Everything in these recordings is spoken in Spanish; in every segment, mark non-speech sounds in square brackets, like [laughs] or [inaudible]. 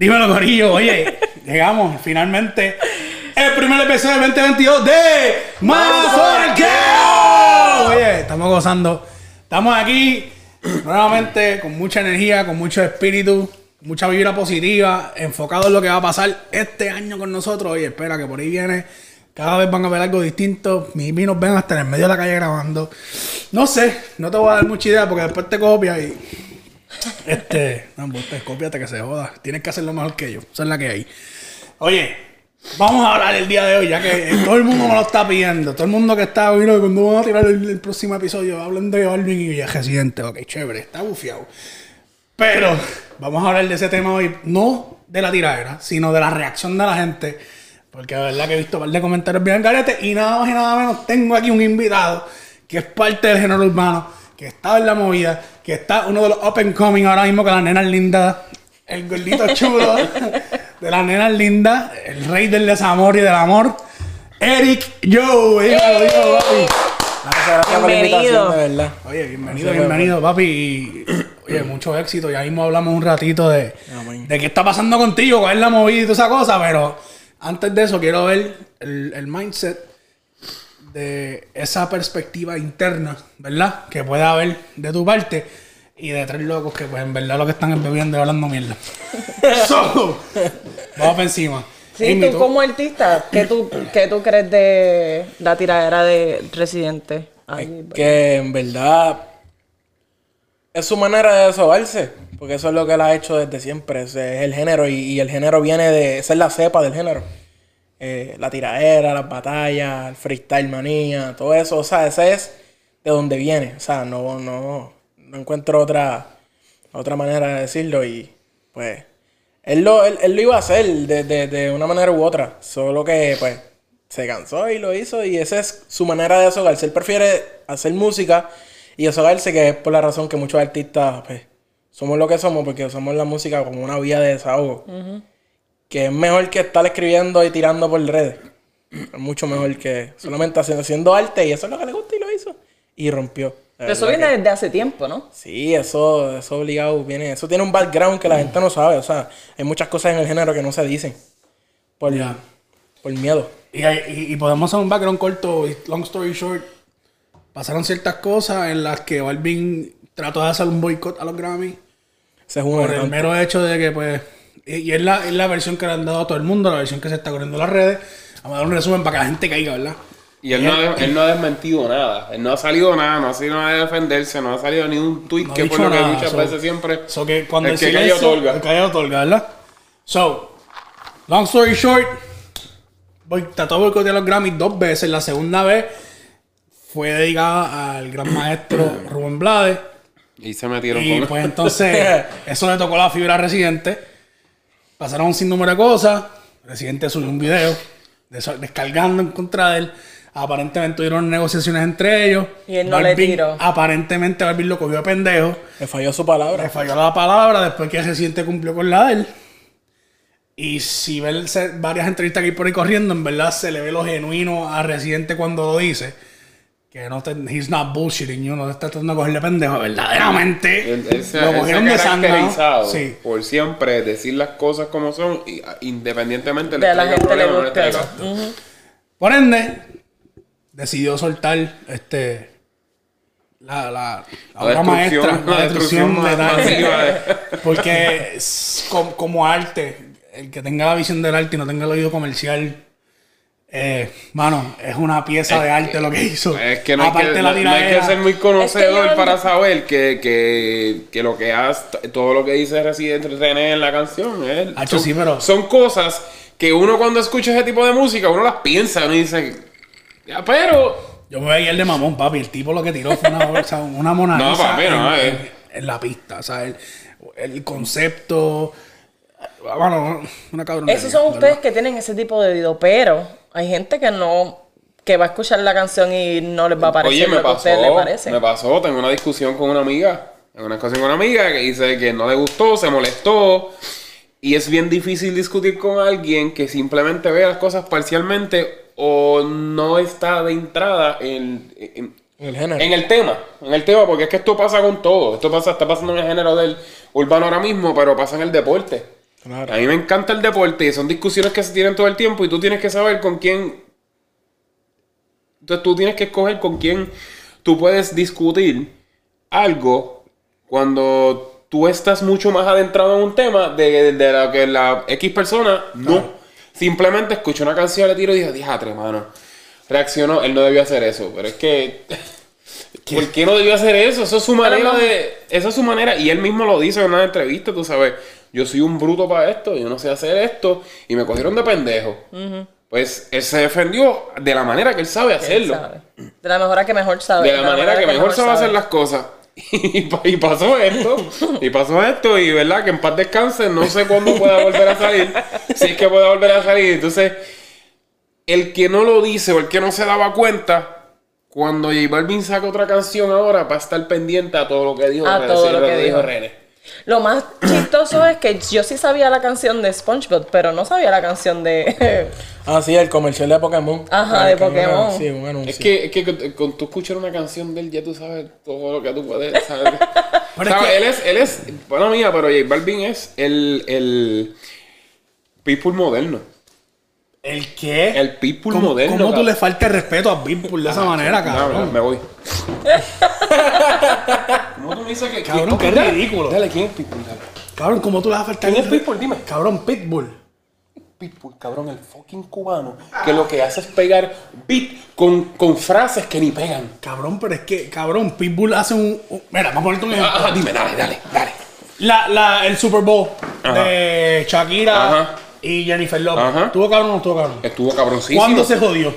Dímelo, Corillo. Oye, [laughs] llegamos finalmente. El primer episodio del 2022 de Mazorqueo. Oye, estamos gozando. Estamos aquí nuevamente con mucha energía, con mucho espíritu, mucha vibra positiva, enfocado en lo que va a pasar este año con nosotros. Oye, espera que por ahí viene. Cada vez van a ver algo distinto. Mis nos ven hasta en el medio de la calle grabando. No sé, no te voy a dar mucha idea porque después te copia y este, no, vos te copiate que se joda. Tienes que hacerlo mejor que yo. Esa es la que hay. Oye, vamos a hablar el día de hoy, ya que todo el mundo me lo está pidiendo. Todo el mundo que está viendo cuando vamos a tirar el, próximo episodio, hablando de Balvin y Residente. Ok, chévere, está bufiado. Pero vamos a hablar de ese tema hoy, no de la tiradera, sino de la reacción de la gente. Porque la verdad que he visto un par de comentarios bien garete y nada más y nada menos tengo aquí un invitado que es parte del género urbano, que está en la movida, que está uno de los up and coming ahora mismo con las nenas lindas, el gordito [laughs] chulo de las nenas lindas, el rey del desamor y del amor, Eric Joe. bienvenido. de verdad. Oye, bienvenido, bienvenido, papi. Y, oye, mucho éxito. Ya mismo hablamos un ratito de, de qué está pasando contigo, cuál es la movida y toda esa cosa, pero antes de eso quiero ver el, el mindset de esa perspectiva interna, ¿verdad? Que puede haber de tu parte y de tres locos que pues en verdad lo que están bebiendo y hablando mierda. [laughs] so, vamos para encima. Sí, tú como artista, ¿qué tú, ¿qué tú crees de la tiradera de Residente? que en verdad es su manera de desahogarse, porque eso es lo que él ha hecho desde siempre, es el género y, y el género viene de, esa es la cepa del género. Eh, la tiradera, las batallas, el freestyle manía, todo eso, o sea, ese es de donde viene, o sea, no, no, no encuentro otra, otra manera de decirlo y pues él lo, él, lo iba a hacer de, de, una manera u otra, solo que pues se cansó y lo hizo y esa es su manera de desahogarse, él prefiere hacer música y desahogarse que es por la razón que muchos artistas pues somos lo que somos porque usamos la música como una vía de desahogo que es mejor que estar escribiendo y tirando por redes. Es mucho mejor que solamente haciendo, arte y eso es lo que le gusta y lo hizo. Y rompió. Pero eso viene desde hace tiempo, ¿no? Sí, eso, eso obligado viene. Eso tiene un background que la gente no sabe. O sea, hay muchas cosas en el género que no se dicen. Por, por miedo. Y, y, podemos hacer un background corto, long story short. Pasaron ciertas cosas en las que Balvin trató de hacer un boicot a los Grammy. Se por el mero hecho de que, pues, y es la, es la versión que le han dado a todo el mundo, la versión que se está corriendo en las redes. Vamos a dar un resumen para que la gente caiga, ¿verdad? Y él, no, él no ha desmentido nada. Él no ha salido nada, no ha salido nada de defenderse, no ha salido ni un tweet que por lo que muchas veces siempre. So que cuando el, que calla otorga. El calla otorga, ¿verdad? So, long story short, voy, trató de boicotear los Grammys dos veces. La segunda vez fue dedicada al gran maestro [clears throat] Rubén Blades. Y se metieron y pues entonces, [laughs] eso le tocó la fibra residente. Pasaron un sinnúmero de cosas. El Residente subió un video descargando en contra de él. Aparentemente tuvieron negociaciones entre ellos. Y él no le tiró. Aparentemente Balvin lo cogió a pendejo. Le falló su palabra. Le falló la palabra después que el Residente cumplió con la de él. Y si ves varias entrevistas que hay por ahí corriendo, en verdad se le ve lo genuino a Residente cuando lo dice que no te, he's not bullshitting you, no está tratando de cogerle pendejo, verdaderamente. Él, se, lo cogieron de caracterizado sí. por siempre decir las cosas como son, y, independientemente de la gente le guste. Por ende, decidió soltar este la, la, la, obra maestra, la destrucción, de [laughs] Porque como, como arte, el que tenga la visión del arte y no tenga el oído comercial eh, mano, es una pieza de arte lo que hizo. Es que no, hay que, no, hay que, ser muy conocedor para saber que, que, que, lo que hace, todo lo que dice Resident René en la canción, son, sí, pero... son cosas que uno cuando escucha ese tipo de música, uno las piensa, uno dice, ya, pero... Yo me voy a ir de mamón, papi. El tipo lo que tiró fue una, [laughs] una mona no, papi, no, en, eh. en, la pista. O sea, el, el concepto... Bueno, una cabrona. Esos son ustedes que tienen ese tipo de video, pero hay gente que no que va a escuchar la canción y no les va a parecer Oye, me pasó, a parece. Me pasó, tengo una discusión con una amiga, tengo una discusión con una amiga que dice que no le gustó, se molestó. Y es bien difícil discutir con alguien que simplemente ve las cosas parcialmente o no está de entrada en, en, el género. En el tema, en el tema, porque es que esto pasa con todo. Esto pasa, está pasando en el género del urbano ahora mismo, pero pasa en el deporte. Claro. A mí me encanta el deporte y son discusiones que se tienen todo el tiempo y tú tienes que saber con quién. Entonces tú tienes que escoger con quién tú puedes discutir algo cuando tú estás mucho más adentrado en un tema de, de lo que la X persona no. Simplemente escuchó una canción, le tiro y dijo, dijatre, mano. Reaccionó, él no debió hacer eso, pero es que. [laughs] ¿Por qué no debió hacer eso? Eso es su manera de. Esa es su manera. Y él mismo lo dice en una entrevista, tú sabes. Yo soy un bruto para esto, yo no sé hacer esto. Y me cogieron de pendejo. Pues él se defendió de la manera que él sabe Él hacerlo. sabe. De la manera que mejor sabe. De la manera que mejor sabe hacer las cosas. [laughs] Y, pa- y pasó esto. Y pasó esto. Y verdad que en paz descanse. No sé cuándo pueda volver a salir. [laughs] Si es que pueda volver a salir. Entonces, el que no lo dice o el que no se daba cuenta. Cuando J Balvin saca otra canción ahora, va a estar pendiente a todo lo que dijo A René, todo lo que dijo. René. Lo más chistoso es que yo sí sabía la canción de SpongeBob, pero no sabía la canción de. [laughs] Ah, sí, el comercial de Pokémon. Ajá, Ah, de Pokémon. Sí, un anuncio. Es que, es que con, con tú escuchar una canción de él, ya tú sabes todo lo que tú puedes saber. [laughs] Pero es ¿Sabes? que- Él es, él es, bueno mía, pero J Balvin es el, el people moderno. ¿El qué? El people ¿Cómo, moderno. ¿Cómo tú le faltas respeto a Pitbull de esa manera, No, cabrón? me voy. [laughs] ¿Cómo tú me dices que Cabrón, que- dale, ridículo. Dale, ¿quién es Pitbull? Dale. Cabrón, ¿cómo tú le vas a faltar ¿Quién es Pitbull? Dime. Cabrón, Pitbull. Pitbull, cabrón, el fucking cubano, que lo que hace es pegar beat con, con frases que ni pegan. Cabrón, pero es que, cabrón, Pitbull hace un. un- mira, vamos a ponerte un ejemplo. Ajá, dime, dale, dale, dale. La, la, el Super Bowl de Shakira Ajá. y Jennifer Lopez. Ajá. ¿Tuvo cabrón o no estuvo cabrón? Estuvo cabroncísimo. ¿Cuándo se jodió?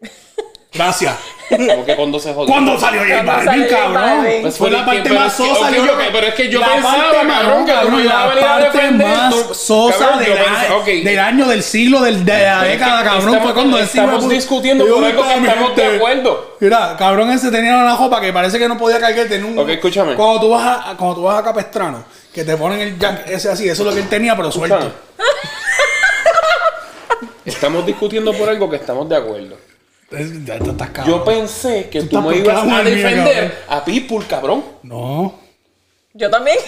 [laughs] Gracias. [laughs] ¿Cómo que cuando se jodió? ¿Cuándo salió J Cuando Balvin, cabrón? Pues fue la Pero parte es más que- sosa. pero es que yo la pensaba, cabrón, que tú no ibas a la venir a parte más sosa cabrón, del, año- del año, del siglo, del, de la década, cabrón. estamos- fue cuando estamos decimos, discutiendo por "Yo algo que estamos de acuerdo". Mira, cabrón ese tenía una jopa que parece que no podía cargar. Tenía un, Ok, escúchame. Cuando tú, vas a, cuando tú vas a Capestrano, que te ponen el jack ese así, eso es lo que él tenía, pero suelto. Estamos discutiendo por algo que estamos de acuerdo. Es- ya. Yo pensé que tú, me ibas a mía, defender a Pitbull, cabrón. No, Yo también.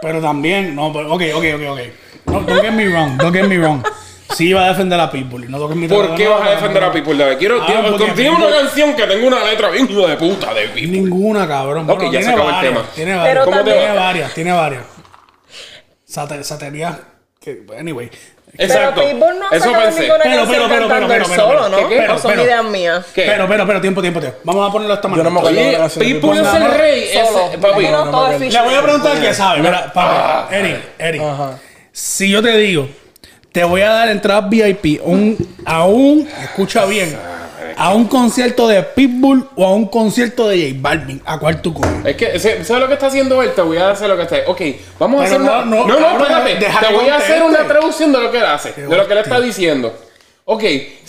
pero también, no, pero, ok, ok, ok, ok. No, don't get me wrong, don't get me wrong. Sí iba a defender a Pitbull, no toques mi ¿Por qué no, vas a defender no, a Pitbull? Dale, quiero, Ah, quiero Pitbull- una canción que tenga una letra bien hijo de puta de Pitbull. Ninguna, cabrón. Ok, Bueno, ya se acabó el tema. Tiene Pero varias. ¿Cómo te también- va? Tiene varias, tiene varias. Sate- Satería. Que, anyway. Exacto. Pero Pitbull no ha Eso sacado pensé. ninguna Pero, canción pero, pero, cantando pero, él pero, solo, pero, ¿no? ¿qué, qué? ¿O son Pero, ideas mías? ¿Qué? Pero, pero, pero, tiempo, tiempo, tiempo. Vamos a ponerlo de esta Yo manera. no me acuerdo de Oye, la canción de Pitbull es el rey. Solo. Ese, papi. No, no, todo es Le voy a preguntar que sabe. Mira, Ah. papi, Eric, Eric. Ajá. Si yo te digo, te voy a dar entradas VIP un, a un, escucha bien, a un concierto de Pitbull o a un concierto de J Balvin, ¿a cuál tú coges? Es que, ¿sabes lo que está haciendo él? Te voy a hacer lo que está. Ok, vamos a Pero hacer no, una. no, No, no, espérate. Te voy a hacer una traducción de lo que él hace, de lo que él está diciendo. Ok,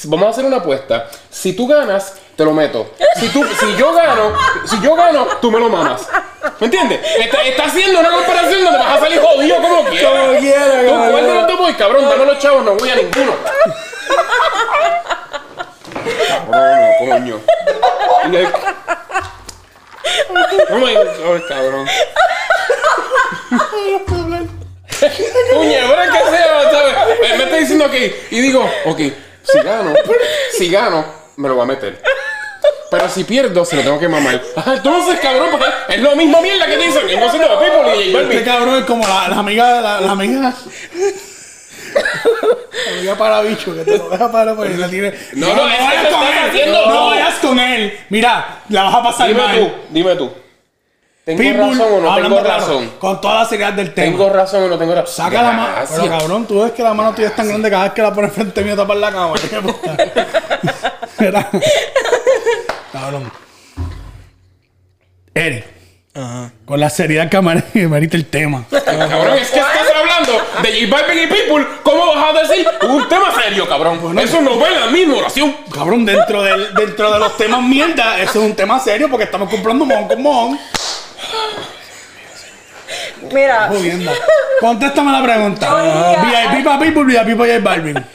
vamos a hacer una apuesta. Si tú ganas, te lo meto. Si, tú, si yo gano, si yo gano, tú me lo mamas. ¿Me entiendes? Está, está haciendo una comparación donde vas a salir jodido como quieras. Como quiera, Tú, cabrón. ¿cuál de los dos voy? Cabrón, dame los chavos, no voy a ninguno. Cabrón, coño. Y el- Oh my God, cabrón. Pero es que sea, ¿sabes? Me, me está diciendo aquí y digo, ok, si gano, si gano, me lo va a meter. Pero si pierdo, se lo tengo que mamar. Ajá, entonces, cabrón, porque es lo mismo mierda que dicen en concierto de People y J Este cabrón es como la, la amiga, la, la amiga. La amiga para bicho que te lo deja para pues la tiene. No, no, es que vayas lo con estás él. haciendo No tú. vayas con él. Mira, la vas a pasar Dime mal. tú, dime tú. ¿Tengo Pitbull, razón o no tengo claro, razón? con toda la seriedad del tema. ¿Tengo razón o no tengo razón? Saca la mano. Pero cabrón, tú ves que la mano tuya es tan grande cada vez que la pones frente mío a tapar la cama. ¿Qué puta? [laughs] Mira. cabrón. Eric, Ajá. con la seriedad que que merita el tema. Cabrón, es que estás J Balvin y Pitbull. ¿Cómo vas a decir un tema serio, cabrón? Eso no va en la misma oración. Cabrón, dentro, del, dentro de los temas mierda, eso es un tema serio porque estamos comprando mon con mon. Mira, Jodienda. Contéstame la pregunta. VIP para Pitbull, VIP para J Balvin.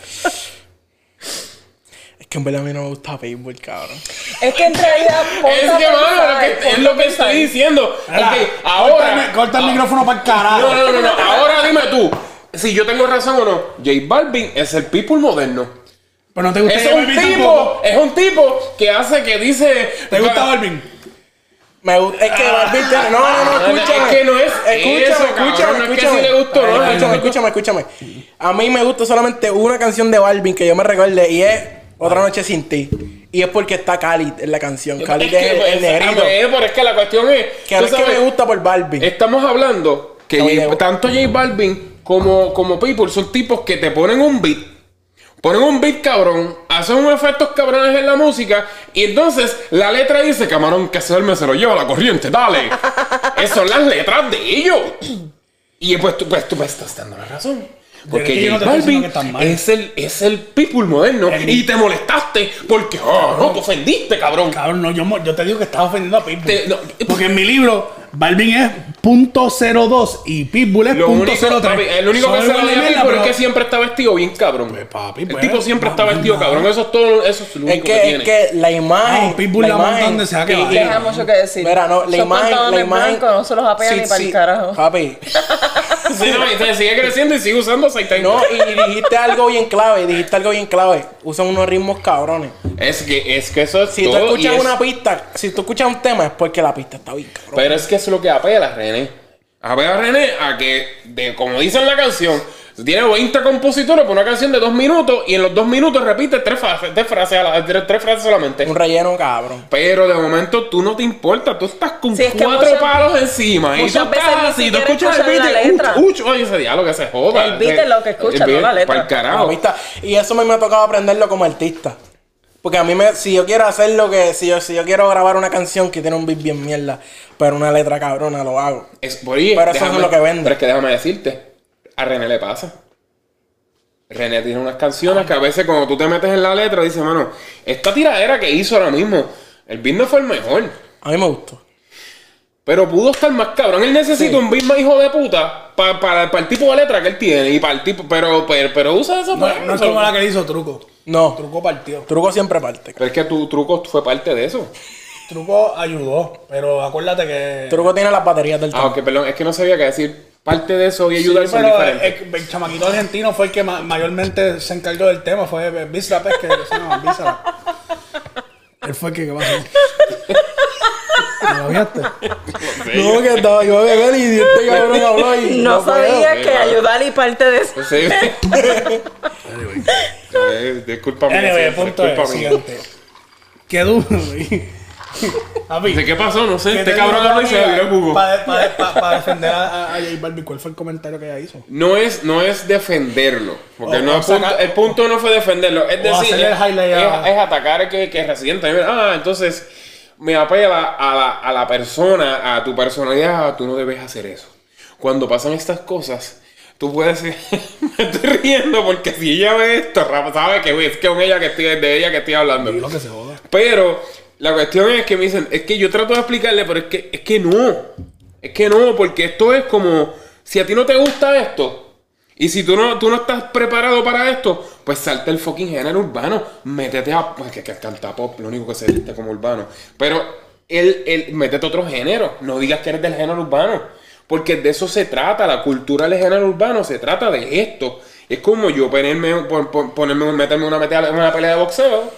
Es que en verdad a mí no me gusta Pitbull, cabrón. es que en realidad. Es que, mano, lo que- es lo que estoy diciendo. Mira, Ok, Corta, ahora. el- corta el micrófono para el carajo. No, no, no, no. Ahora dime tú. Si yo tengo razón o no, J Balvin es el people moderno. Pero no te gusta Es J un Balvin tipo, tampoco. es un tipo que hace que dice. ¿Te gusta Balvin? Me gusta. Es que Balvin tiene- No, no, no, Ah, escúchame. es que no es Escúchame, eso, escúchame, cabrón, no es que escúchame. le gustó, ¿no? Escúchame, escúchame, escúchame. A mí me gusta solamente una canción de Balvin que yo me recuerde y es Otra Noche Sin Ti. Y es porque está Khalid en la canción. Khalid es, que, el, pues, el negrito. a ver, pero es que la cuestión es. Que tú no es que me gusta por Balvin. Estamos hablando que J- tanto J Balvin como, como People son tipos que te ponen un beat. Ponen un beat cabrón, hacen unos efectos cabrones en la música y entonces la letra dice, camarón, que se duerme se lo lleva la corriente, dale. [laughs] Esas son las letras de ellos. Y pues tú, pues, tú me estás dando la razón. Porque que no J diciendo Balvin que es el, es el people moderno El- y te molestaste porque, oh, no, te ofendiste, cabrón. Cabrón, no, yo, yo te digo que estás ofendiendo a Pitbull. Te- no, Porque en mi libro, Balvin es .02 y Pitbull es Lo único, .03. papi, el único que se lo igual de dio a mierda, Pitbull es pero- que siempre está vestido bien cabrón. Pues, papi, el pues, tipo siempre está no, vestido no. cabrón. Eso es todo, eso es lo Es único que, que, tiene. es que la imagen. No, Pitbull la monta donde sea que vaya. Deja mucho que decir. Mira, no, la imagen. La imagen no se los apea Sí, ni para el carajo. Papi. [laughs] Sí, no, y se sigue creciendo y sigue usando aceite. No, y dijiste algo bien clave. Dijiste algo bien clave. Usan unos ritmos cabrones. Es que, es que eso es Si tú y escuchas es- una pista, si tú escuchas un tema es porque la pista está bien cabrón. Pero es que eso es lo que apela René. Apela a René a que, de, como dice en la canción, tiene 20 compositores por una canción de dos minutos y en los dos minutos repite tres frases, tres frases, a la- tres, tres frases solamente. Un relleno cabrón. Pero de momento tú no te importa, tú estás con Sí, es que cuatro muchas- palos encima y tú estás así, tú escuchas el beat la y letra. uch, uch, oye ese diálogo que se joda. El beat es lo que escucha, no la letra. Para el carajo. Y eso me, me ha tocado aprenderlo como artista. Porque a mí me, si yo quiero hacer lo que, si yo, si yo quiero grabar una canción que tiene un beat bien mierda, pero una letra cabrona, lo hago. Es, oye, Pero eso es lo que vende. Pero es que déjame decirte, a René le pasa. René tiene unas canciones que a veces cuando tú te metes en la letra dices, mano, esta tiradera que hizo ahora mismo, el beat no fue el mejor. A mí me gustó. Pero pudo estar más cabrón. Él necesita un beat más hijo de puta pa- para, para el tipo de letra que él tiene. Y para el tipo. Pero, pero, pero usa eso No, para no es como la que le hizo Truco. No, Truco partió. truco siempre parte. Pero es que tu truco fue parte de eso. Truco ayudó, pero acuérdate que. Truco tiene las baterías del Ah, tema. ok, perdón. Es que no sabía qué decir. Parte de eso y Sí, ayudar son pero diferentes. el, el chamaquito argentino fue el que ma- mayormente se encargó del tema. Fue Bizarrap, es que se llama Bizarrap. Él fue el que, ¿qué pasó? ¿No lo viste? No, que estaba yo a beber y este cabrón [laughs] habló y No, puedo. sabía Sí, que claro. ayudar y parte de eso. Sí. [laughs] Eh, Disculpa Anyway, el siempre, punto es disculpa el mía. siguiente. Qué duro, güey. [laughs] Papi, ¿De qué pasó? No sé. ¿qué Este te cabrón habló y se. Para pa, pa, pa [laughs] defender a, a, J Balvin, ¿cuál fue el comentario que ella hizo? No es, no es defenderlo. Porque O- no o punto- el punto no fue defenderlo. Es decir, es, es- es atacar que, que es residente. Ah, entonces me apela a la, a la persona, a tu personalidad. Tú no debes hacer eso. Cuando pasan estas cosas, tú puedes. [laughs] me estoy riendo porque si ella ve esto, sabe que es con ella que estoy, de ella que estoy hablando. Dilo que se joda. Pero la cuestión es que me dicen, es que yo trato de explicarle, pero es que, es que no. Es que no, porque esto es como, si a ti no te gusta esto, y si tú no, tú no estás preparado para esto, pues salta el fucking género urbano. Métete a. pues, que, que canta pop, lo único que se viste como urbano. Pero el, el, métete a otro género. No digas que eres del género urbano. Porque de eso se trata. La cultura del género urbano se trata de esto. Es como yo ponerme, pon- pon- ponerme meterme una, una pelea de boxeo.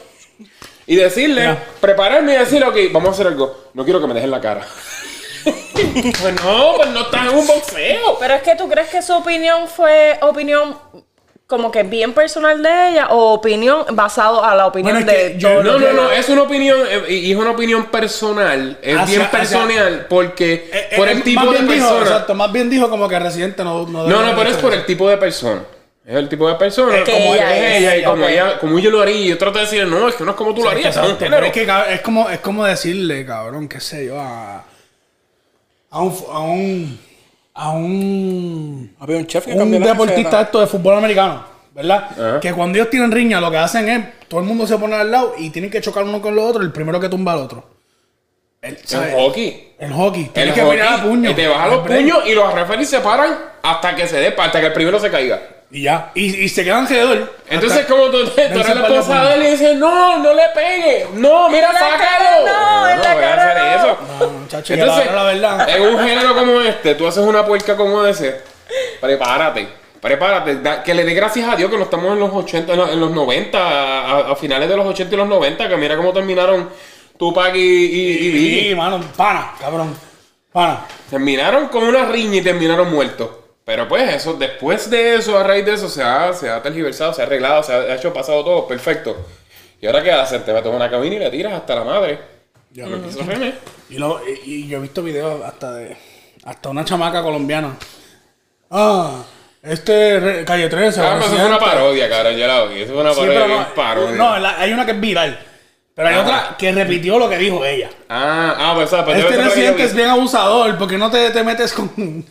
Y decirle, prepararme y decirle, ok, vamos a hacer algo. No quiero que me dejen la cara. [laughs] pues no, pues no estás en un boxeo. Pero es que tú crees que su opinión fue opinión como que bien personal de ella o opinión basado a la opinión Bueno, es que de yo- No, no, no, es una opinión, eh, y es una opinión personal, es Hacia- bien hacia- personal, porque Eh, por eh, el tipo más de dijo, persona. Exacto, más bien dijo como que Residente no. No, No, pero es por el tipo de persona. Es el tipo de persona, Que como ella es ella, y como ella, como yo lo haría, y yo trato de decir, no, es que no es como tú lo harías, es pero es que es como, es como decirle, cabrón, qué sé yo, a, a un a un a un, Había un chef que un deportista esto de fútbol americano, ¿verdad? Que cuando ellos tienen riña, lo que hacen es todo el mundo se pone al lado y tienen que chocar uno con los otros, el primero que tumba al otro. El. El hockey. El hockey. El Tienes que hockey, pelear a puño. y te bajan los puños y los referees se paran hasta que se dé, hasta que el primero se caiga. Y ya. Y, y se quedan alrededor. Entonces, como tú, tú eres la par de esposa puños. de él y dices, no, no le pegue. No, mira, sácalo. cara no, en la voy a cara hacer no. eso. No, muchacho, y Entonces, la, verdad. en un género como este, tú haces una puerca como ese, prepárate. prepárate, da- que le dé gracias a Dios que no estamos en los 80, en los, en los 90, a, a finales de los 80 y los 90, que mira cómo terminaron Tupac y, y, y Biggie. Sí, mano, pana, cabrón. Pana. Terminaron con una riña y terminaron muertos. Pero pues eso, después de eso, a raíz de eso, se ha, se ha tergiversado, se ha arreglado, se ha hecho pasado todo, perfecto. ¿Y ahora qué hacen? Te vas a tomar una cabina y le tiras hasta la madre. Ya Lo que hizo René. Y, lo- y- y yo he visto videos hasta de. Hasta una chamaca colombiana. Ah, este re- calle 13. Ah, pero eso fue una parodia, cabrón. Eso fue una Sí, parodia, no, parodia. no, la- hay una que es viral. Pero hay Ah. otra que repitió lo que dijo ella. Ah, ah, pues, ¿sabes? Pues Este vi. es bien abusador porque no te, te metes con,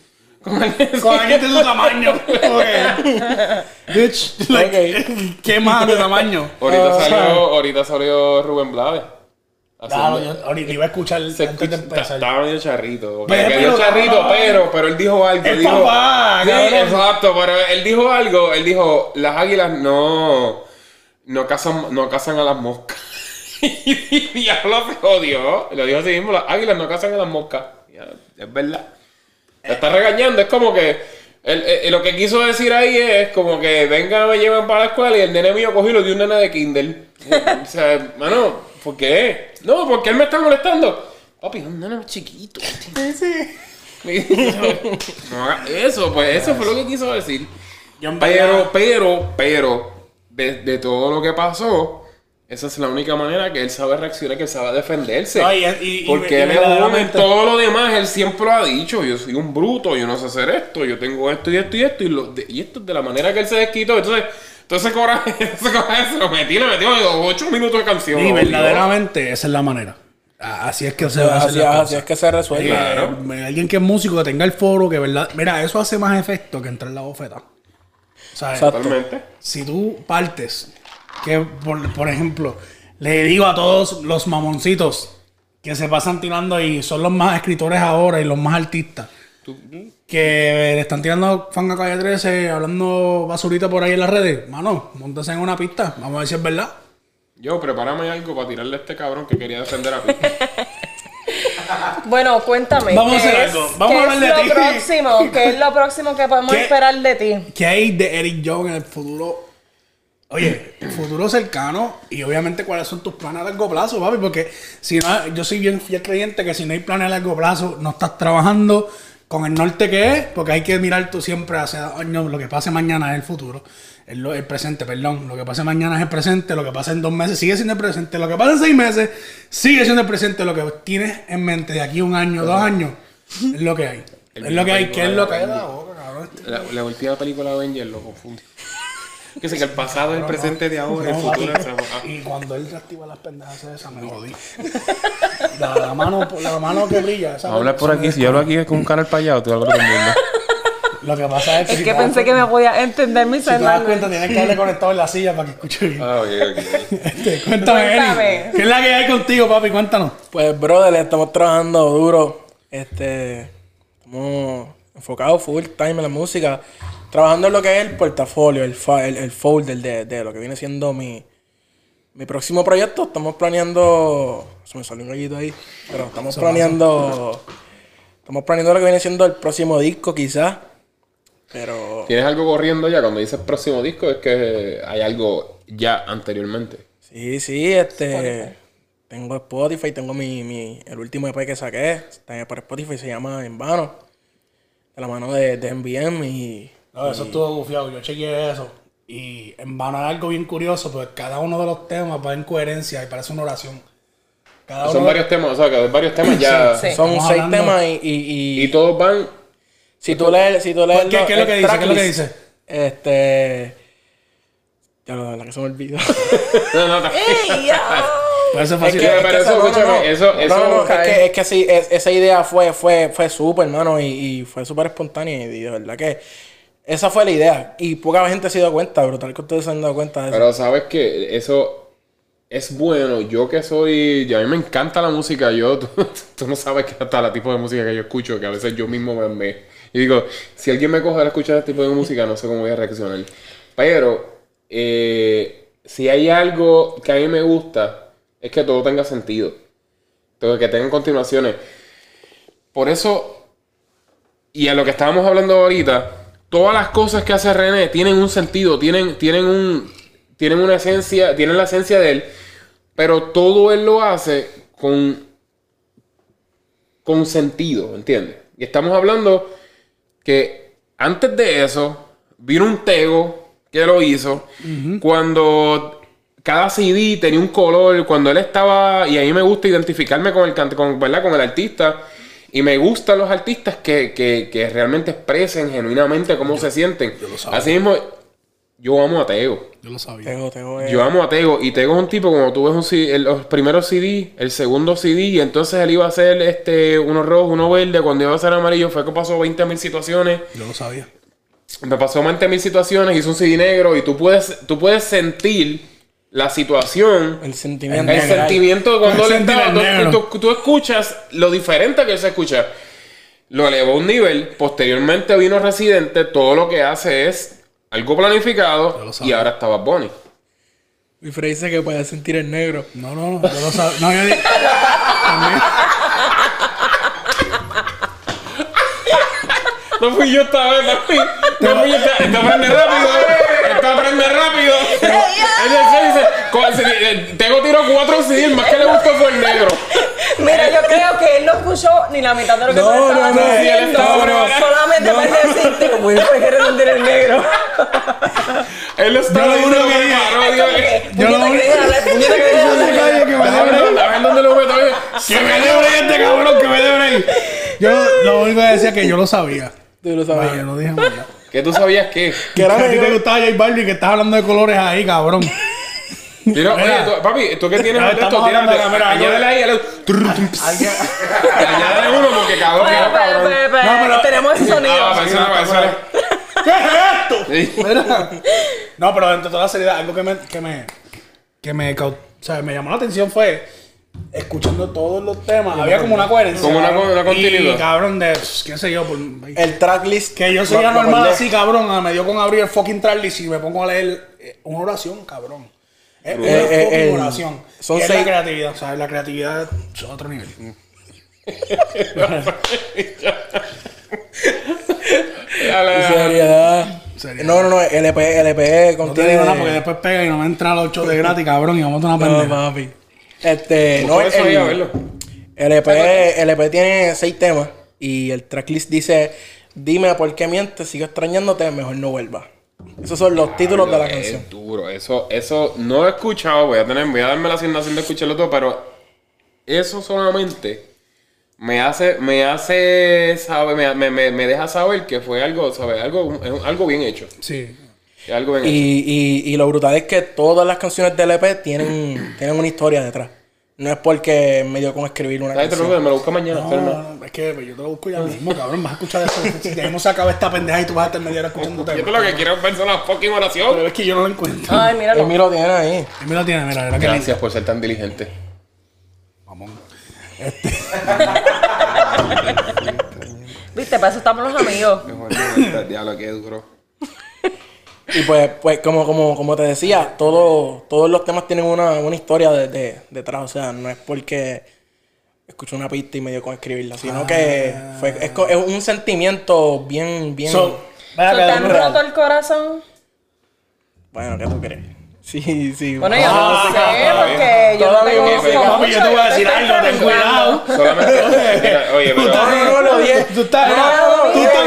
con alguien de tu tamaño. [laughs] Bitch, like, ¿qué más de tamaño? Ahorita Ah, salió, ahorita salió Rubén. Claro, yo ahorita iba a escuchar se antes de escucha- empezar. estaba medio charrito. Pero, Medio pero, charrito, pero, pero él dijo algo. El dijo, papá, Sí, cabrón. exacto, pero él dijo algo. Él dijo, las águilas no, no cazan, no cazan a las moscas. [laughs] y diablo se jodió. Lo dijo así mismo, las águilas no cazan a las moscas. Ya, Es verdad. Te está regañando, es como que él- él- lo que quiso decir ahí es como que venga, me llevan para la escuela y el nene mío cogió y lo dio un nene de Kindle. o sea, mano, ¿por qué? No, porque él me está molestando. Papi, es un nene chiquito. [laughs] no haga eso, pues eso fue lo que quiso decir. Pero, pero, pero, de, de todo lo que pasó, esa es la única manera que él sabe reaccionar, que él sabe defenderse. Y- y- Porque y él es uno en todo lo demás, él siempre lo ha dicho, yo soy un bruto, yo no sé hacer esto, yo tengo esto y esto y esto, y, lo- de- y esto es de la manera que él se desquitó. Entonces, entonces coraje, [laughs] ese coraje se lo metí, le metió ocho minutos de canción. Y verdaderamente esa es la manera. Así es que se Así, es que se resuelve. Claro. Eh, alguien que es músico, que tenga el foro, que verdad. Mira, eso hace más efecto que entrar en la bofeta. O sea, Exacto. Totalmente. si tú partes, que por, por ejemplo, le digo a todos los mamoncitos que se pasan tirando y son los más escritores ahora y los más artistas, que le están tirando fan a calle 13, hablando basurita por ahí en las redes, mano, montense en una pista, vamos a ver si es verdad. Yo, prepárame algo para tirarle a este cabrón que quería defender a. [laughs] Bueno, cuéntame. Vamos a ¿qué hacer es- algo. Vamos qué a hablar de ti. lo próximo? ¿Qué es lo próximo que podemos [laughs] ¿Qué? esperar de ti? ¿Qué hay de Eric Jones en el futuro? Oye, el futuro cercano y obviamente cuáles son tus planes a largo plazo, papi, porque si no, yo soy bien fiel creyente que si no hay planes a largo plazo, no estás trabajando con el norte que es, porque hay que mirar tú siempre hacia años, lo que pase mañana es el futuro, el, lo- el presente, perdón, lo que pase mañana es el presente, lo que pasa en dos meses sigue siendo el presente, lo que pasa en seis meses sigue siendo el presente, lo que tienes en mente de aquí a un año, dos años, es lo que hay. El Es lo que hay, ¿qué es lo que hay? La boca, cabrón. La, la última película de Avenger lo confunde. Que sé que el pasado es el presente de ahora, el futuro es... ah. Y cuando él reactiva las pendejas esas, me jodí. La, la mano, la mano que brilla. esa- Hablar por aquí, si yo hablo aquí con un canal para allá, tú hablas con. Lo que pasa es que. Es si que pensé que me podía entender mi Si te das celular. cuenta, tienes que darle conectado en la silla para que escuche bien. Ah, ok, ok. Este, cuéntame. ¿Qué es la que hay contigo, papi? Cuéntanos. Pues, brother, estamos trabajando duro. Este, estamos enfocados full time en la música. Trabajando en lo que es el portafolio, el, fa- el, el folder de, de lo que viene siendo mi, mi próximo proyecto. Estamos planeando. Se me salió un gallito ahí. Pero estamos planeando. Estamos planeando lo que viene siendo el próximo disco, quizás. Pero. ¿Tienes algo corriendo ya? Cuando dices próximo disco, es que hay algo ya anteriormente. Sí, sí, este. Tengo Spotify, tengo mi, mi, el último EP que saqué. Está por Spotify, se llama En Vano. De la mano de, de MBM y. No, eso estuvo gufiado. Yo chequeé eso. Y en vano es algo bien curioso, pues cada uno de los temas va en coherencia y parece una oración. Cada Son uno- varios temas, o sea, que hay varios temas ya. Sí. Son Estamos seis hablando- temas y. y, y- Y todos van. si tú lees. Si tú lees ¿Qué- qué es lo que dice? ¿Qué es lo que dice? Este. Ya lo la que se me olvidó. [laughs] No, no, está- ¡Ey, ser Es fácil. que, pero es que eso, no, no, escúchame, no. eso- No, eso- no, no, es que, es que sí, es- esa idea fue, fue, fue súper, hermano, y, y fue súper espontánea. Y de verdad que esa fue la idea. Y poca gente se dio cuenta, brutal que ustedes se han dado cuenta de eso. Pero sabes que eso es bueno. Yo que soy. yo- a mí me encanta la música. Yo, [laughs] tú, no sabes que hasta el tipo de música que yo escucho, que a veces yo mismo me. me- y digo, si alguien me coge a escuchar este tipo de música, no sé cómo voy a reaccionar. Pero, eh, si hay algo que a mí me gusta, es que todo tenga sentido. Todo, que tengan continuaciones. Por eso, y a lo que estábamos hablando ahorita, todas las cosas que hace René tienen un sentido, tienen, tienen un, tienen una esencia, tienen la esencia de él, pero todo él lo hace con, con sentido, ¿entiendes? Y estamos hablando que antes de eso vino un Tego que lo hizo cuando cada CD tenía un color, cuando él estaba, y a mí me gusta identificarme con el, con, ¿verdad? con el artista, y me gustan los artistas que, que, que realmente expresen genuinamente cómo se sienten. lo sabía. Así mismo, yo amo a Tego. Yo lo sabía. Tengo, tengo. eh, Yo amo a Tego y Tego es un tipo como tú ves un CD, el- los primeros CD, el segundo CD y entonces él iba a hacer este uno rojo, uno verde, cuando iba a ser amarillo fue que pasó 20 mil situaciones, Yo lo sabía. me pasó 20 mil situaciones, hizo un CD negro y tú puedes, tú puedes sentir la situación, El sentimiento. el sentimiento de cuando él estaba, tú, negro. tú- tú escuchas lo diferente que él se escucha. Lo elevó a un nivel, posteriormente vino Residente, todo lo que hace es algo planificado y ahora estaba Bonnie. Y Frey dice que puede sentir el negro. No, no, no. Yo lo sabía. No, yo di- también. [laughs] No fui yo esta vez, no fui, no fui yo esta Esto aprende rápido. Esto aprende rápido. Él dice, eh, Tengo tiro cuatro el más que le gustó fue el negro. [laughs] Mira, yo creo que él no escuchó ni la mitad de lo que No, tú no, no, sí, diciendo. estaba preparado. Solamente para decirte como fue querer sentir el negro. [laughs] Él lo estaba Yo lo diciendo único que que que, Yo lo único- que que que me dé break. A ver dónde lo meto. Que me dé break este cabrón, que me dé break. Yo lo único que decía es que yo lo sabía. Tú lo Vaya, sabes. no dije. ¿Qué tú sabías que? Que era a ti te gustaba J Balvin que estás hablando de colores ahí, cabrón. Mira, oye, Mira. tú- papi, tú que tienes de esto, mira, Añádele ahí, añádele- uno porque cabrón. No, pero- tenemos ese sonido. Ah, no. ¿Qué es esto? Mira. No, pero dentro de toda la seriedad, algo que me, que me, que me, o sea, me llamó la atención fue escuchando todos los temas. Había como una coherencia. Como una- continuidad. Y cabrón, de, qué sé yo, por, El tracklist. que yo soy guardé. así, cabrón. ah, Me dio con abrir el fucking tracklist y me pongo a leer eh, una oración, cabrón. Es una Eh, eh, fucking oración. son Y es la creatividad, o sea, la creatividad es otro nivel. [laughs] Dale. Seriedad. Seriedad. No, no, no. LP, LP No te contiene. digo nada porque después pega y no me entra los 8 de gratis, cabrón, y vamos a una No, pendeja. papi. Este, no, Por eso ahí a el, verlo. LP, LP tiene seis temas y el tracklist dice, dime por qué mientes, sigo extrañándote, mejor no vuelva. Esos son los títulos de la Es canción. duro. Eso, eso no he escuchado. Voy a tener, voy a darme la asignación de escucharlo todo, pero eso solamente me hace, me hace saber, me, me, me- me deja saber que fue algo, ¿sabes? Algo, es algo bien hecho. Sí. Es algo bien hecho. Y, y, y lo brutal es que todas las canciones del LP tienen, [clears throat] tienen una historia detrás. No es porque me dio con escribir una. Te lo canción. me lo busco mañana. No, no. es que pues, yo te lo busco ya mismo, cabrón. Vas a escuchar eso. [laughs] Si ya se acaba esta pendeja y tú vas a estar media hora escuchando Yo lo que quiero es ver son las fucking oración. Pero es que yo no lo encuentro. Ay, míralo. Emi lo tiene ahí. Y mira, tiene, mira, mira que. Gracias por ser tan diligente. Mamón. [laughs] Viste, para eso estamos los amigos. [laughs] Diablo, qué duro. Y pues, pues como, como, como te decía, todo, todos los temas tienen una, una historia de, de- detrás. O sea, no es porque escuché una pista y me dio con escribirla, sino que fue, es, es un sentimiento bien, bien... So, ¿So vaya ¿Te que han roto el corazón? bueno, ¿qué tú crees? Sí, sí. Bueno, yo Ah, no sé, Todavía- conozco Papi, mucho. yo te voy a decir algo, ten cuidado. Solamente. [laughs] oye, pero. No, no, no. Tú estás, tú estás,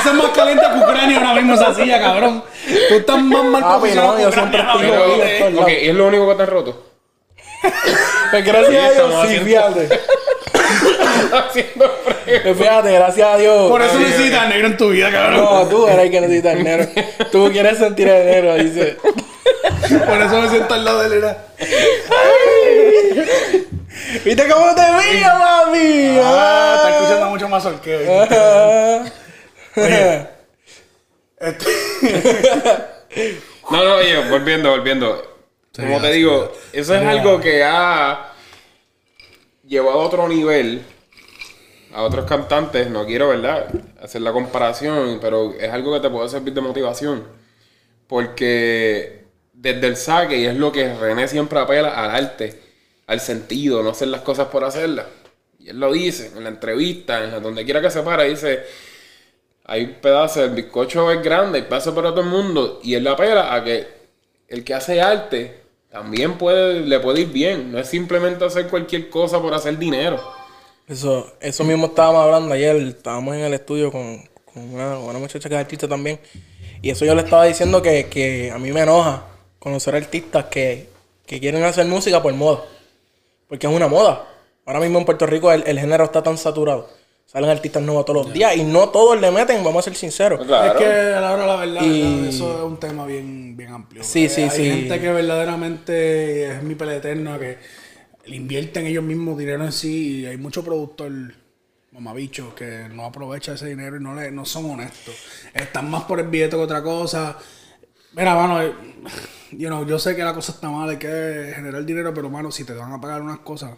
eso es más caliente que Ucrania ahora mismo esa silla, cabrón. Tú estás más mal posicionado yo siempre estoy Ok. ¿y es lo único que te han roto? [laughs] Pues gracias a Dios, sí, fíjate. Haciendo frío. Pues fíjate, gracias a Dios. Por eso necesitas negro en tu vida, cabrón. No, tú eres el que necesita dinero. Tú quieres sentir el dinero, dice. Por eso me siento al lado de él. era. ¿Viste cómo te vi, mami? Ah, está escuchando mucho más orqueo. Ah. Oye. Este- No, no, oye, volviendo, volviendo. Como te digo, eso es algo que ha llevado a otro nivel a otros cantantes. No quiero, ¿verdad? Hacer la comparación, pero es algo que te puede servir de motivación. Porque desde el saque, y es lo que René siempre apela al arte, al sentido, no hacer las cosas por hacerlas. Y él lo dice en la entrevista, en donde quiera que se para, dice. hay pedazos, el bizcocho es grande, hay pedazos para todo el mundo, y él la apela a que el que hace arte también puede, le puede ir bien. No es simplemente hacer cualquier cosa por hacer dinero. Eso, eso mismo estábamos hablando ayer, estábamos en el estudio con, con una, una muchacha que es artista también. Y eso yo le estaba diciendo que, que a mí me enoja conocer artistas que, que quieren hacer música por moda. Porque es una moda. Ahora mismo en Puerto Rico el, el género está tan saturado. Salen artistas nuevos todos los días y no todos le meten, vamos a ser sinceros. Claro. Es que a la hora de la verdad, Y- eso es un tema bien, bien amplio. Sí, Eh, sí, hay sí. gente que verdaderamente es mi pelea eterna, que le invierten ellos mismos dinero en sí y hay mucho productor mamabicho que no aprovecha ese dinero y no le, no son honestos. Están más por el billete que otra cosa. Mira, mano, eh, you know, yo sé que la cosa está mal, hay que generar dinero, pero mano, si te van a pagar unas cosas,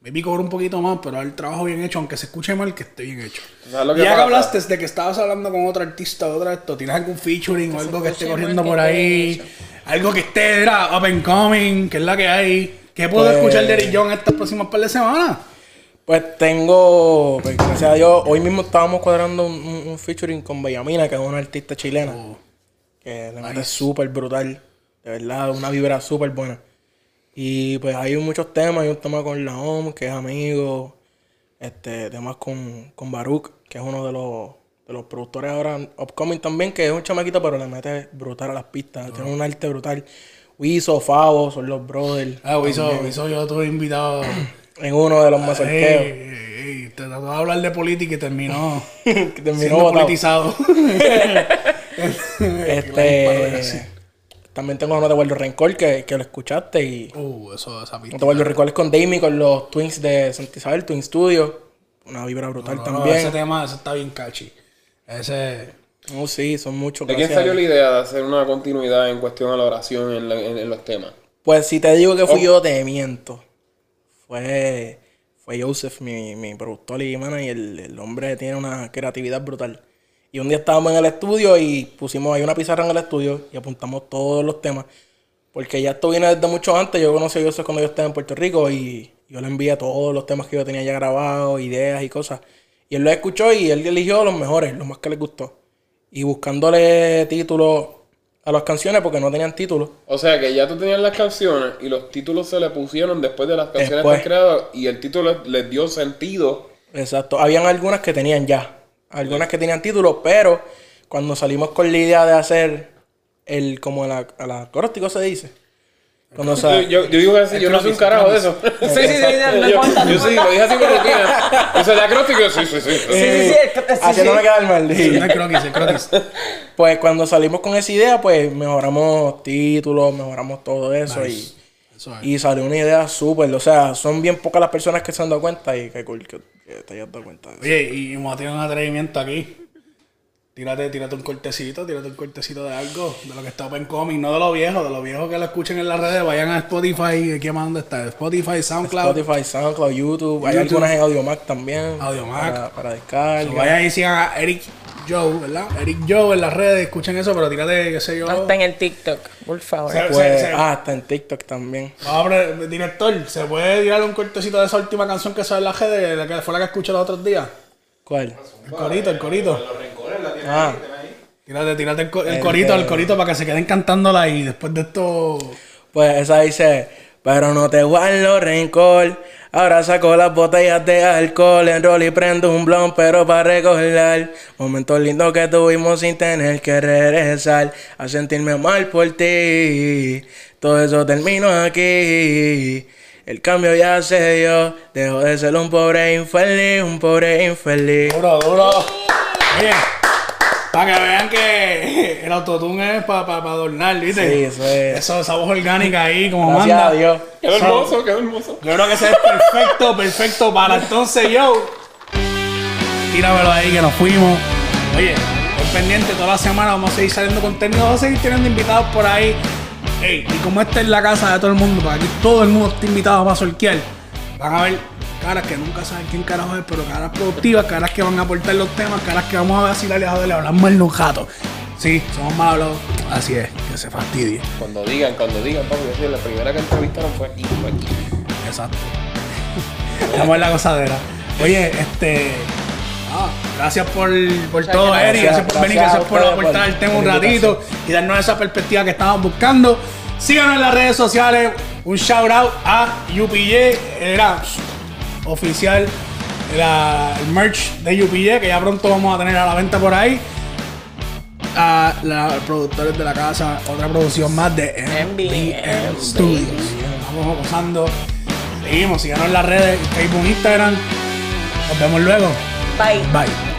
maybe cobra un poquito más, pero el trabajo bien hecho, aunque se escuche mal, que esté bien hecho. ¿Sabes lo que ya que hablaste de que estabas hablando con otro artista o otra de esto, ¿tienes algún featuring o algo que esté corriendo por ahí? Algo que esté, era up and coming, que es la que hay. ¿Qué puedo Pues- escuchar de Eric John estas próximas par de semanas? Pues tengo, pues, gracias a Dios, hoy mismo estábamos cuadrando un, un- featuring con Bellamina, que es una artista chilena. Que le mete súper brutal. De verdad, una vibra súper buena. Y pues hay muchos temas, hay un tema con la OM, que es amigo. Este, temas con, con Baruch, que es uno de los, de los productores ahora upcoming también, que es un chamaquito, pero le mete brutal a las pistas. Tiene un arte brutal. Wiso, Favo, son los brothers. Ah, Wiso, Wiso, yo tuve invitado. En uno de los ey, te trató de hablar de política y terminó, [laughs] que terminó siendo politizado. [laughs] [laughs] Este. También tengo uno de Waldo Rencor que, que lo escuchaste y. Uh, eso, esa pista. Uno de Waldo Rencor es con Damie, con los Twins de Santa Isabel, Twin Studio. Una vibra brutal No, no, también. ese tema, ese está bien catchy. Ese... Oh, sí, son muchos. ¿De quién salió la idea de hacer una continuidad en cuestión a la oración en, la- en- en los temas? Pues si te digo que Oh. fui yo, te miento. Fue, fue Joseph, mi, mi productor y manager. El, el hombre tiene una creatividad brutal. Y un día estábamos en el estudio y pusimos ahí una pizarra en el estudio y apuntamos todos los temas. Porque ya esto viene desde mucho antes. Yo conocí a Joseph cuando yo estaba en Puerto Rico y yo le envié todos los temas que yo tenía ya grabados, ideas y cosas. Y él los escuchó y él eligió los mejores, los más que le gustó. Y buscándole títulos a las canciones porque no tenían títulos. O sea que ya tú tenías las canciones y los títulos se le pusieron después de las canciones que creadas y el título les dio sentido. Exacto. Habían algunas que tenían ya. Algunas que tenían título, pero cuando salimos con la idea de hacer el como a la, a la acróstico se dice. Cuando [laughs] Yo, se, yo, yo digo así, yo no soy un carajo de eso. [laughs] Sí, sí, sí, no, no yo, importa, no yo sí, lo dije así por rutina. Yo soy acróstico, sí, sí, sí. Sí, sí, sí, sí, sí, Así no me queda el mal. No es croquis, es croquis. [laughs] Pues cuando salimos con esa idea, pues mejoramos títulos, mejoramos todo eso y, Eso es. y salió una idea súper. O sea, son bien pocas las personas que se han dado cuenta y qué cool que, que te hayas dado cuenta de eso. Oye, y como tiene un atrevimiento aquí, tírate, tírate un cortecito, tírate un cortecito de algo, de lo que está Open Comic, no de lo viejo, de lo viejo que lo escuchen en las redes, vayan a Spotify, aquí más dónde está, Spotify, SoundCloud. Spotify, SoundCloud, YouTube, hay YouTube. algunas en AudioMac también. Audiomack. Para, para descarga. Vayan y sigan a Eric Joe, ¿verdad? Eric Joe en las redes, escuchen eso, pero tírate, qué sé yo. Hasta en el TikTok, por favor. Se- Pues, se- ah, está en TikTok también. Vamos a ver, director, ¿se puede tirar un cortecito de esa última canción que sale en la redes, la que fue la que escuché los otros días? ¿Cuál? El corito, el corito. Ah, Tírate, tírate el, co- el corito, el corito para que se queden cantándola y después de esto. pues esa dice, pero no te guardo rencor. Ahora saco las botellas de alcohol, enrollo y prendo un blon, pero para recordar momentos lindos que tuvimos sin tener que regresar a sentirme mal por ti. Todo eso terminó aquí. El cambio ya se dio, dejo de ser un pobre infeliz, un pobre infeliz. Duro, duro. Oye, para que vean que [laughs] el autotune es para adornar, ¿viste? Sí, eso es. Eso, esa voz orgánica ahí, como Gracias manda. a Dios. Quedó hermoso, quedó hermoso. Yo creo que ese es perfecto, perfecto para entonces yo. Tíramelo ahí que nos fuimos. Oye, estoy pendiente toda la semana, vamos a seguir saliendo contenido, vamos a seguir teniendo invitados por ahí. Ey, y como esta es la casa de todo el mundo, para aquí todo el mundo está invitado para sortear, van a ver caras que nunca saben quién carajo es, pero caras productivas, caras que van a aportar los temas, caras que vamos a vacilar y a joderle, hablar mal un jato. Sí, somos mal hablados. Así es, que se fastidie. Cuando digan, cuando digan, papi, yo la primera que entrevistaron fue aquí, fue aquí. Exacto. [laughs] Estamos en la gozadera. Oye, este. Ah, gracias por, por Muchas todo, gracias. Eri. Gracias por venir, Gracias por aportar por- el tema un ratito y darnos esa perspectiva que estábamos buscando. Síganos en las redes sociales. Un shout out a UPJ. Era oficial la- el merch de UPJ que ya pronto vamos a tener a la venta por ahí. A los productores de la casa, otra producción más de MBM, MBM Studios. Estamos gozando. Seguimos, síganos en las redes, Facebook, Instagram. Nos vemos luego. Bye. Bye.